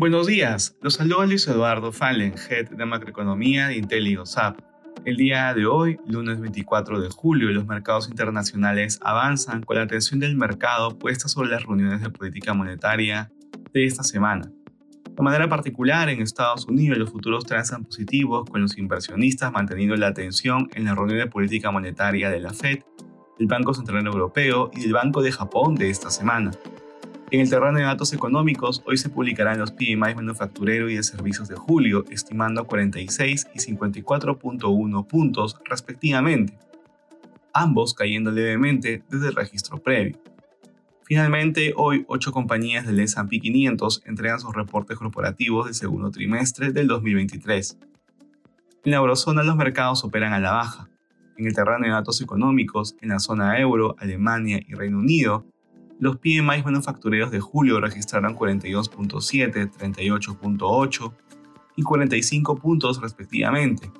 Buenos días, los saluda Luis Eduardo Fallen, Head de Macroeconomía de IntelliGoSap. El día de hoy, lunes 24 de julio, los mercados internacionales avanzan con la atención del mercado puesta sobre las reuniones de política monetaria de esta semana. De manera particular, en Estados Unidos los futuros transan positivos con los inversionistas manteniendo la atención en la reunión de política monetaria de la Fed, el Banco Central Europeo y el Banco de Japón de esta semana. En el terreno de datos económicos, hoy se publicarán los PMI manufacturero y de servicios de julio, estimando 46 y 54.1 puntos respectivamente, ambos cayendo levemente desde el registro previo. Finalmente, hoy ocho compañías del S&P 500 entregan sus reportes corporativos del segundo trimestre del 2023. En la eurozona los mercados operan a la baja. En el terreno de datos económicos, en la zona euro, Alemania y Reino Unido, los PMI manufactureros de julio registraron 42.7, 38.8 y 45 puntos respectivamente,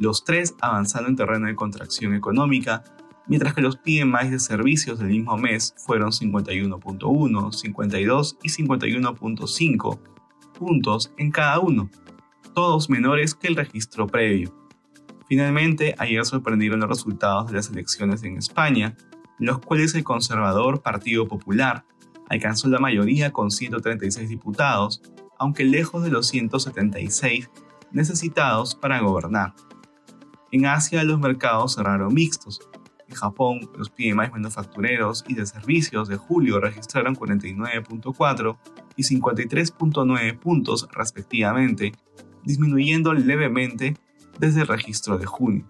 los tres avanzando en terreno de contracción económica, mientras que los PMI de servicios del mismo mes fueron 51.1, 52 y 51.5 puntos en cada uno, todos menores que el registro previo. Finalmente, ayer sorprendieron los resultados de las elecciones en España, los cuales el conservador Partido Popular alcanzó la mayoría con 136 diputados, aunque lejos de los 176 necesitados para gobernar. En Asia los mercados cerraron mixtos. En Japón, los PMI manufactureros y de servicios de julio registraron 49.4 y 53.9 puntos respectivamente, disminuyendo levemente desde el registro de junio.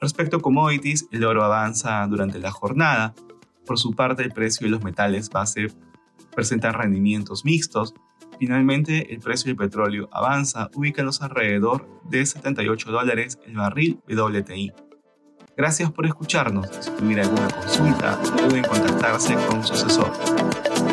Respecto a commodities, el oro avanza durante la jornada. Por su parte, el precio de los metales base presenta rendimientos mixtos. Finalmente, el precio del petróleo avanza, ubicándose alrededor de 78 dólares el barril WTI. Gracias por escucharnos. Si tuviera alguna consulta, pueden contactarse con su asesor.